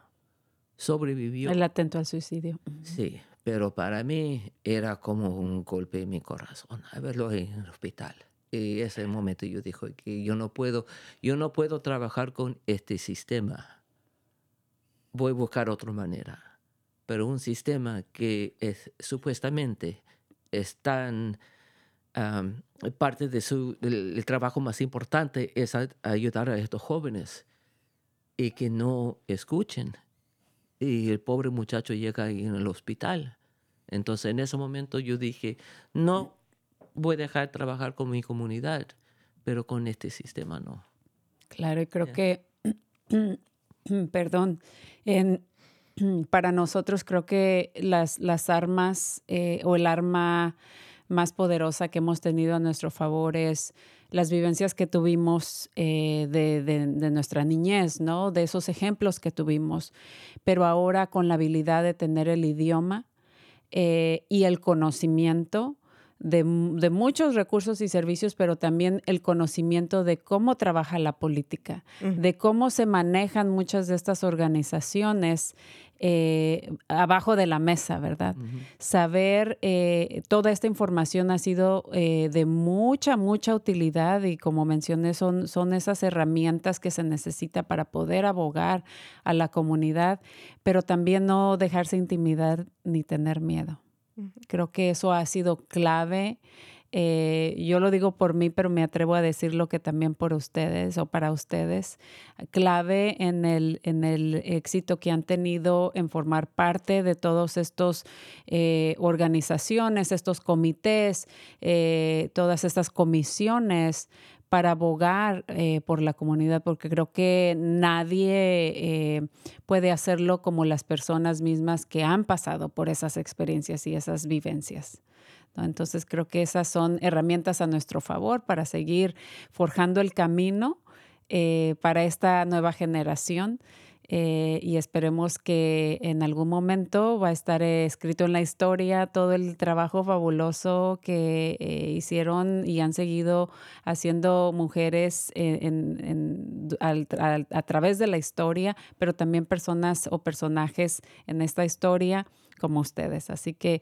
sobrevivió. El atento al suicidio. Sí, pero para mí era como un golpe en mi corazón, a verlo en el hospital. Y ese momento yo dije que yo no puedo, yo no puedo trabajar con este sistema. Voy a buscar otra manera. Pero un sistema que es supuestamente es tan am, parte de su el, el trabajo más importante es a- ayudar a estos jóvenes y que no escuchen y el pobre muchacho llega ahí en el hospital. Entonces en ese momento yo dije, no voy a dejar trabajar con mi comunidad, pero con este sistema no. Claro, y creo que, perdón, para nosotros creo que las, armas eh, o el arma más poderosa que hemos tenido a nuestro favor es las vivencias que tuvimos eh, de, nuestra niñez, ¿no? De esos ejemplos que tuvimos, pero ahora con la habilidad de tener el idioma eh, y el conocimiento de, de, muchos recursos y servicios, pero también el conocimiento de cómo trabaja la política, uh -huh. de cómo se manejan muchas de estas organizaciones eh, abajo de la mesa, ¿verdad? Uh -huh. Saber eh, toda esta información ha sido eh, de mucha, mucha utilidad y como mencioné, son, son esas herramientas que se necesita para poder abogar a la comunidad, pero también no dejarse intimidar ni tener miedo. Creo que eso ha sido clave. Eh, yo lo digo por mí, pero me atrevo a decirlo que también por ustedes o para ustedes. Clave en el, en el éxito que han tenido en formar parte de todos estos eh, organizaciones, estos comités, eh, todas estas comisiones para abogar eh, por la comunidad, porque creo que nadie eh, puede hacerlo como las personas mismas que han pasado por esas experiencias y esas vivencias. Entonces creo que esas son herramientas a nuestro favor para seguir forjando el camino eh, para esta nueva generación. Eh, y esperemos que en algún momento va a estar eh, escrito en la historia todo el trabajo fabuloso que eh, hicieron y han seguido haciendo mujeres a través de la historia, pero también personas o personajes en esta historia como ustedes. Así que,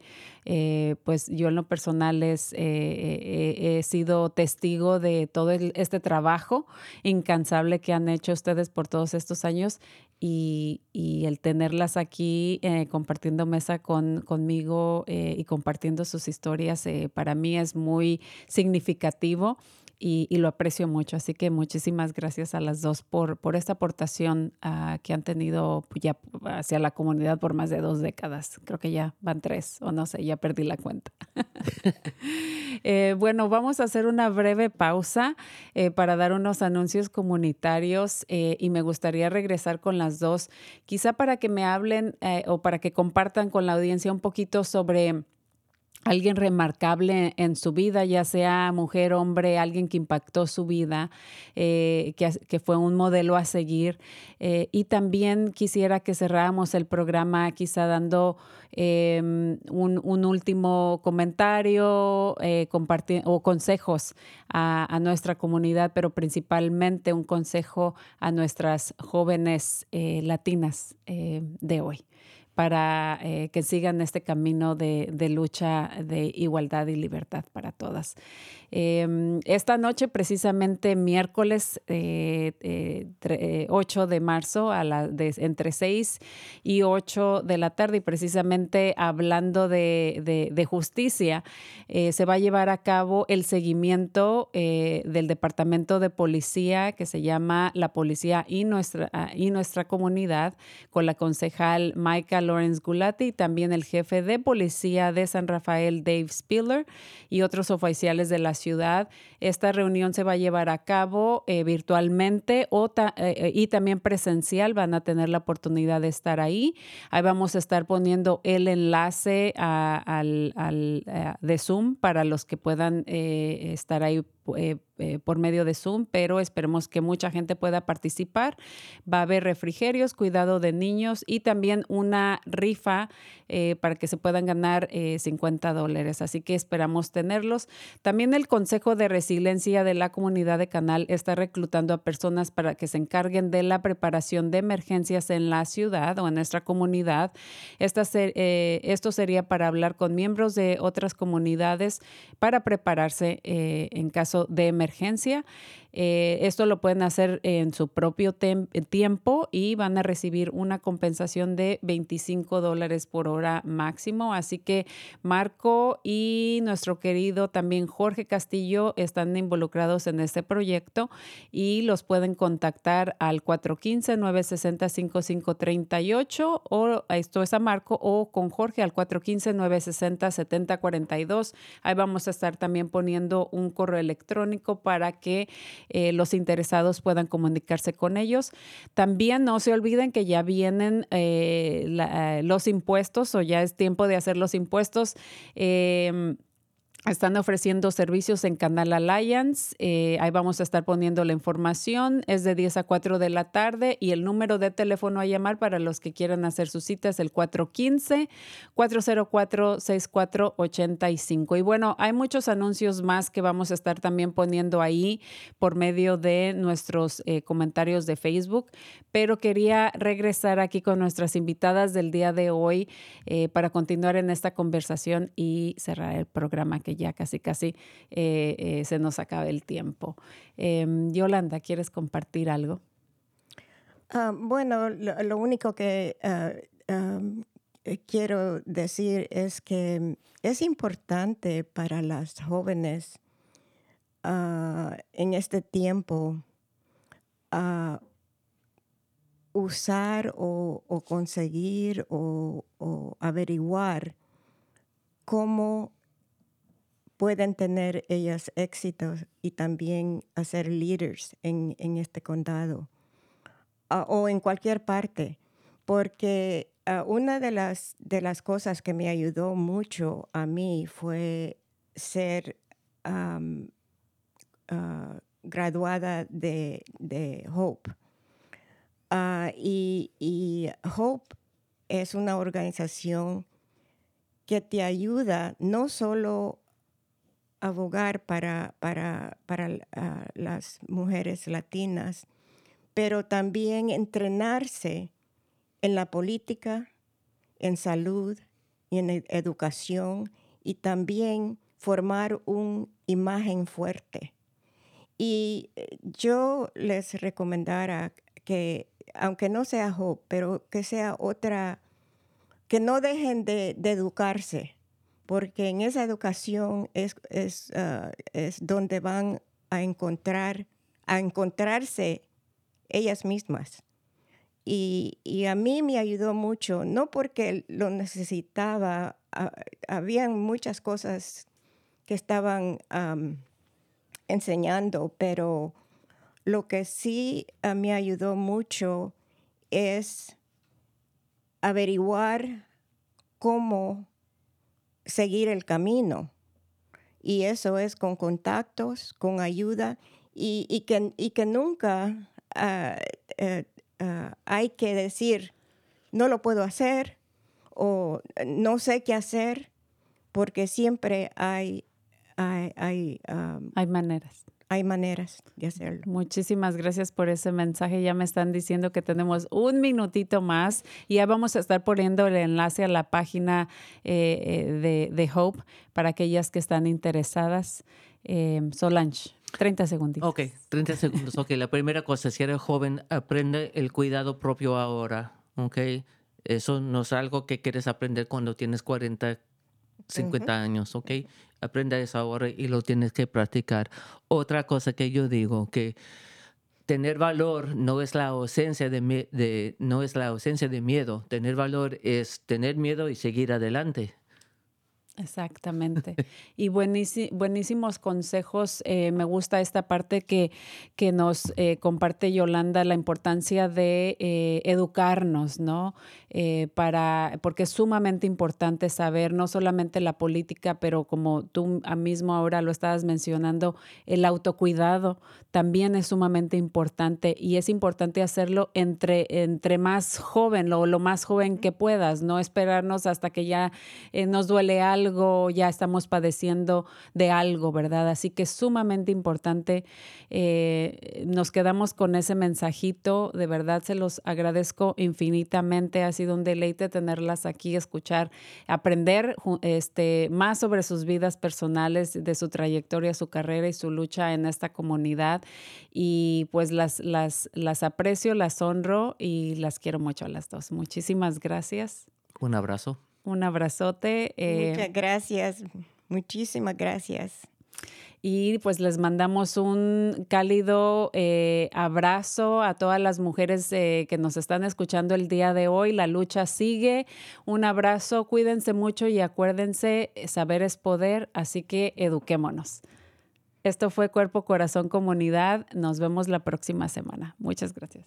pues yo en lo personal he sido testigo de todo el, este trabajo incansable que han hecho ustedes por todos estos años y, y el tenerlas aquí eh, compartiendo mesa con, conmigo eh, y compartiendo sus historias, eh, para mí es muy significativo y, lo aprecio mucho. Así que muchísimas gracias a las dos por, por esta aportación uh, que han tenido ya hacia la comunidad por más de dos décadas. Creo que ya van tres, o no sé, ya perdí la cuenta. eh, bueno, vamos a hacer una breve pausa eh, para dar unos anuncios comunitarios eh, y me gustaría regresar con las dos, quizá para que me hablen o para que compartan con la audiencia un poquito sobre alguien remarcable en su vida, ya sea mujer, hombre, alguien que impactó su vida, eh, que, fue un modelo a seguir. Eh, y también quisiera que cerráramos el programa quizá dando eh, un, último comentario o consejos a, nuestra comunidad, pero principalmente un consejo a nuestras jóvenes latinas de hoy para eh, que sigan este camino de, lucha de igualdad y libertad para todas. Eh, esta noche, precisamente miércoles eh, 8 eh, de marzo, a la, entre 6 y 8 de la tarde, y precisamente hablando de, de, justicia, eh, se va a llevar a cabo el seguimiento del Departamento de Policía que se llama La Policía y Nuestra, ah, y nuestra Comunidad, con la concejal Michael Lawrence Gulati y también el jefe de policía de San Rafael, Dave Spiller, y otros oficiales de la ciudad. Esta reunión se va a llevar a cabo eh, virtualmente o ta eh, y también presencial. Van a tener la oportunidad de estar ahí. Ahí vamos a estar poniendo el enlace al, de Zoom para los que puedan eh, estar ahí eh, eh, por medio de Zoom, pero esperemos que mucha gente pueda participar. Va a haber refrigerios, cuidado de niños y también una rifa eh, para que se puedan ganar 50 dólares. Así que esperamos tenerlos. También el Consejo de Resiliencia de la Comunidad de Canal está reclutando a personas para que se encarguen de la preparación de emergencias en la ciudad o en nuestra comunidad. Esto sería para hablar con miembros de otras comunidades para prepararse en caso de emergencia. Eh, esto lo pueden hacer en su propio tiempo y van a recibir una compensación de 25 dólares por hora máximo. Así que Marco y nuestro querido también Jorge Castillo están involucrados en este proyecto y los pueden contactar al 415-960-5538 o esto es a Marco o con Jorge al 415-960-7042. Ahí vamos a estar también poniendo un correo electrónico para que eh, los interesados puedan comunicarse con ellos. También no se olviden que ya vienen eh, la, los impuestos o ya es tiempo de hacer los impuestos. Eh, Están ofreciendo servicios en Canal Alliance. Eh, ahí vamos a estar poniendo la información. Es de 10 a 4 de la tarde y el número de teléfono a llamar para los que quieran hacer su cita es el 415-404-6485. Y bueno, hay muchos anuncios más que vamos a estar también poniendo ahí por medio de nuestros eh, comentarios de Facebook. Pero quería regresar aquí con nuestras invitadas del día de hoy eh, para continuar en esta conversación y cerrar el programa ya casi, casi eh, eh, se nos acaba el tiempo. Em, Yolanda, ¿quieres compartir algo? Ah, bueno, lo, único que uh, um, quiero decir es que es importante para las jóvenes uh, en este tiempo usar o, conseguir o, averiguar cómo pueden tener ellas éxitos y también hacer líderes en, en, este condado uh, o en cualquier parte, porque uh, una de las, de las cosas que me ayudó mucho a mí fue ser uh, graduada de, de Hope. Y, y Hope es una organización que te ayuda no solo abogar para, para, para uh, las mujeres latinas, pero también entrenarse en la política, en salud y en ed educación y también formar una imagen fuerte. Y eh, yo les recomendara que, aunque no sea Hope, pero que sea otra, que no dejen de, de educarse, porque en esa educación es, es, uh, es donde van a encontrar, a encontrarse ellas mismas. Y, y, a mí me ayudó mucho, no porque lo necesitaba, uh, habían muchas cosas que estaban enseñando, pero lo que sí uh, me ayudó mucho es averiguar cómo seguir el camino. Y eso es con contactos, con ayuda y, y, que, y que, nunca uh, uh, uh, hay que decir, no lo puedo hacer o no sé qué hacer, porque siempre hay, hay, hay, um, hay maneras hay maneras de hacerlo. Muchísimas gracias por ese mensaje. Ya me están diciendo que tenemos un minutito más y ya vamos a estar poniendo el enlace a la página eh, de, de, Hope para aquellas que están interesadas. Eh, Solange. 30 segundos. Ok, 30 segundos. Ok, la primera cosa, si eres joven, aprende el cuidado propio ahora. Ok, eso no es algo que quieres aprender cuando tienes 40, 50 uh -huh. años, ¿ok? Aprenda eso ahora y lo tienes que practicar. Otra cosa que yo digo, que tener valor no es la ausencia de, de, no es la ausencia de miedo. Tener valor es tener miedo y seguir adelante. Exactamente. Y buenísimos consejos. Eh, me gusta esta parte que, que nos eh, comparte Yolanda, la importancia de eh, educarnos, ¿no? Eh, para, porque es sumamente importante saber no solamente la política, pero como tú mismo ahora lo estabas mencionando, el autocuidado también es sumamente importante y es importante hacerlo entre, entre más joven, lo, lo más joven que puedas, no esperarnos hasta que ya nos duele algo ya estamos padeciendo de algo, ¿verdad? Así que es sumamente importante. Eh, nos quedamos con ese mensajito, de verdad se los agradezco infinitamente. Ha sido un deleite tenerlas aquí, escuchar, aprender este, más sobre sus vidas personales, de su trayectoria, su carrera y su lucha en esta comunidad. Y pues las, las, las aprecio, las honro y las quiero mucho a las dos. Muchísimas gracias. Un abrazo. Un abrazote. Eh, Muchas gracias, muchísimas gracias. Y pues les mandamos un cálido eh, abrazo a todas las mujeres eh, que nos están escuchando el día de hoy. La lucha sigue. Un abrazo, cuídense mucho y acuérdense, saber es poder, así que eduquémonos. Esto fue Cuerpo, Corazón, Comunidad. Nos vemos la próxima semana. Muchas gracias.